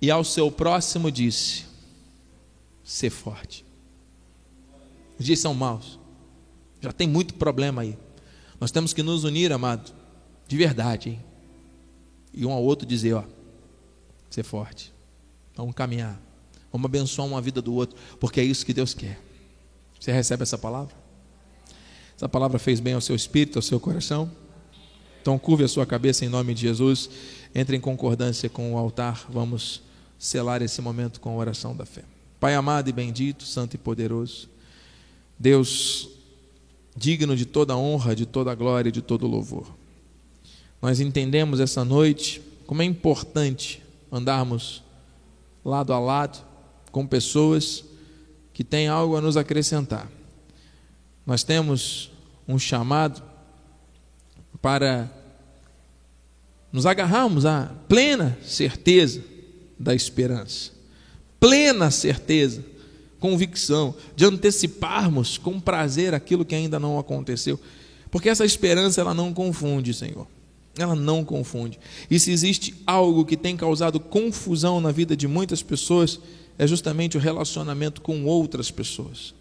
E ao seu próximo disse: ser forte. Os dias são maus. Já tem muito problema aí. Nós temos que nos unir, amado, de verdade, hein? E um ao outro dizer, ó, ser forte. Vamos caminhar. Vamos abençoar uma vida do outro, porque é isso que Deus quer. Você recebe essa palavra? Essa palavra fez bem ao seu espírito, ao seu coração? Então curve a sua cabeça em nome de Jesus. Entre em concordância com o altar. Vamos selar esse momento com a oração da fé. Pai amado e bendito, santo e poderoso. Deus digno de toda honra, de toda glória, de todo louvor. Nós entendemos essa noite como é importante andarmos lado a lado com pessoas que têm algo a nos acrescentar. Nós temos um chamado para nos agarrarmos à plena certeza da esperança. Plena certeza, convicção de anteciparmos com prazer aquilo que ainda não aconteceu. Porque essa esperança ela não confunde, Senhor. Ela não confunde. E se existe algo que tem causado confusão na vida de muitas pessoas, é justamente o relacionamento com outras pessoas.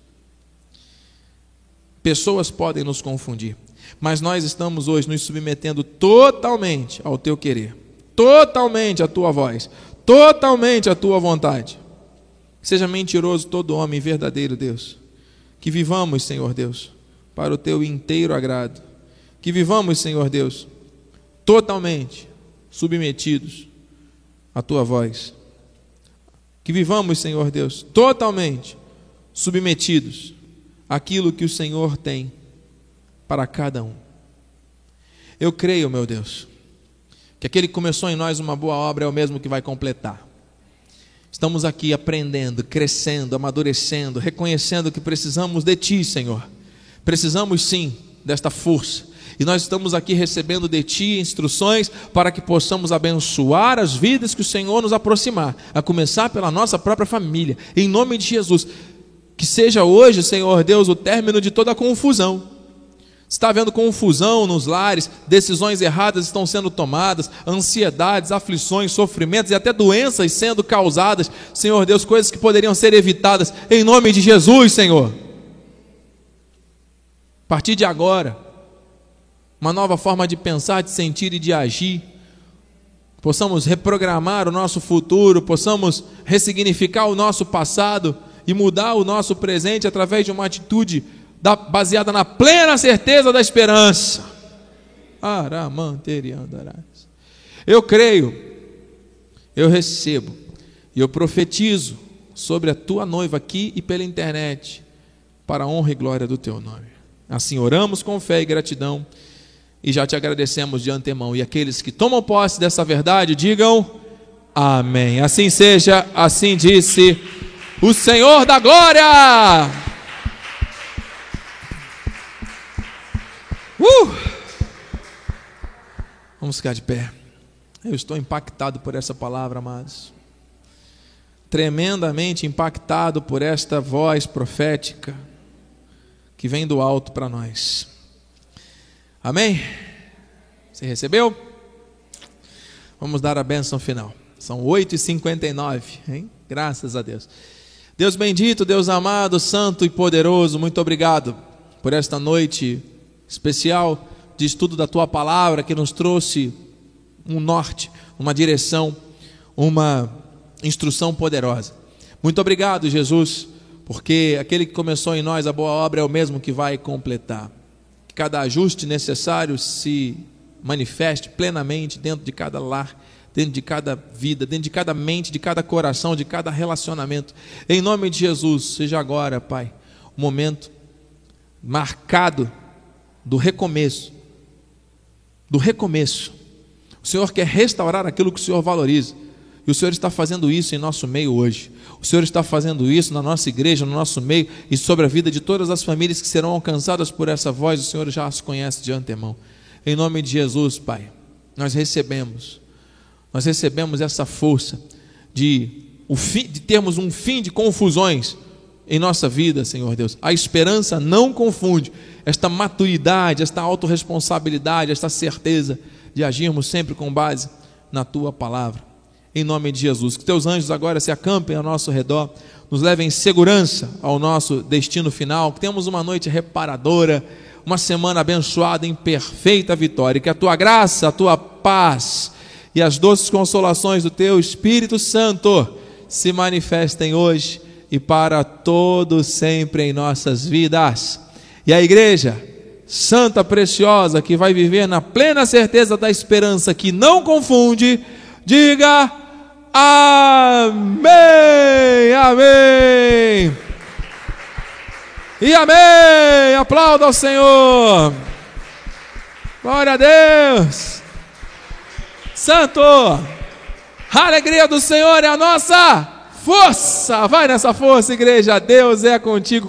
Pessoas podem nos confundir, mas nós estamos hoje nos submetendo totalmente ao teu querer, totalmente à tua voz, totalmente à tua vontade. Seja mentiroso todo homem verdadeiro, Deus. Que vivamos, Senhor Deus, para o teu inteiro agrado. Que vivamos, Senhor Deus, totalmente submetidos à tua voz. Que vivamos, Senhor Deus, totalmente submetidos àquilo que o Senhor tem para cada um. Eu creio, meu Deus, que aquele que começou em nós uma boa obra é o mesmo que vai completar. Estamos aqui aprendendo, crescendo, amadurecendo, reconhecendo que precisamos de Ti, Senhor. Precisamos sim desta força e nós estamos aqui recebendo de Ti instruções para que possamos abençoar as vidas que o Senhor nos aproximar, a começar pela nossa própria família, em nome de Jesus. Que seja hoje, Senhor Deus, o término de toda a confusão. Está havendo confusão nos lares, decisões erradas estão sendo tomadas, ansiedades, aflições, sofrimentos e até doenças sendo causadas, Senhor Deus, coisas que poderiam ser evitadas, em nome de Jesus, Senhor. A partir de agora, uma nova forma de pensar, de sentir e de agir. Possamos reprogramar o nosso futuro, possamos ressignificar o nosso passado e mudar o nosso presente através de uma atitude da, baseada na plena certeza da esperança. Eu creio, eu recebo e eu profetizo sobre a tua noiva aqui e pela internet, para a honra e glória do teu nome. Assim oramos com fé e gratidão e já te agradecemos de antemão. E aqueles que tomam posse dessa verdade, digam amém. Assim seja, assim disse o Senhor da glória. Uh! Vamos ficar de pé. Eu estou impactado por essa palavra, amados. Tremendamente impactado por esta voz profética que vem do alto para nós. Amém? Você recebeu? Vamos dar a bênção final. São 8h59, hein? Graças a Deus. Deus bendito, Deus amado, santo e poderoso, muito obrigado por esta noite especial de estudo da tua palavra que nos trouxe um norte, uma direção, uma instrução poderosa. Muito obrigado, Jesus, porque aquele que começou em nós a boa obra é o mesmo que vai completar cada ajuste necessário se manifeste plenamente dentro de cada lar, dentro de cada vida, dentro de cada mente, de cada coração, de cada relacionamento. Em nome de Jesus, seja agora, Pai, o um momento marcado do recomeço. Do recomeço. O Senhor quer restaurar aquilo que o Senhor valoriza. E o Senhor está fazendo isso em nosso meio hoje. O Senhor está fazendo isso na nossa igreja, no nosso meio e sobre a vida de todas as famílias que serão alcançadas por essa voz. O Senhor já as conhece de antemão. Em nome de Jesus, Pai, nós recebemos, nós recebemos essa força de, o fim, de termos um fim de confusões em nossa vida, Senhor Deus. A esperança não confunde esta maturidade, esta autorresponsabilidade, esta certeza de agirmos sempre com base na tua palavra em nome de Jesus. Que teus anjos agora se acampem ao nosso redor, nos levem em segurança ao nosso destino final, que tenhamos uma noite reparadora, uma semana abençoada em perfeita vitória, que a tua graça, a tua paz e as doces consolações do teu Espírito Santo se manifestem hoje e para todo sempre em nossas vidas. E a igreja santa preciosa que vai viver na plena certeza da esperança que não confunde, diga Amém! Amém! E amém! Aplauda ao Senhor! Glória a Deus! Santo! A alegria do Senhor é a nossa força! Vai nessa força, igreja! Deus é contigo.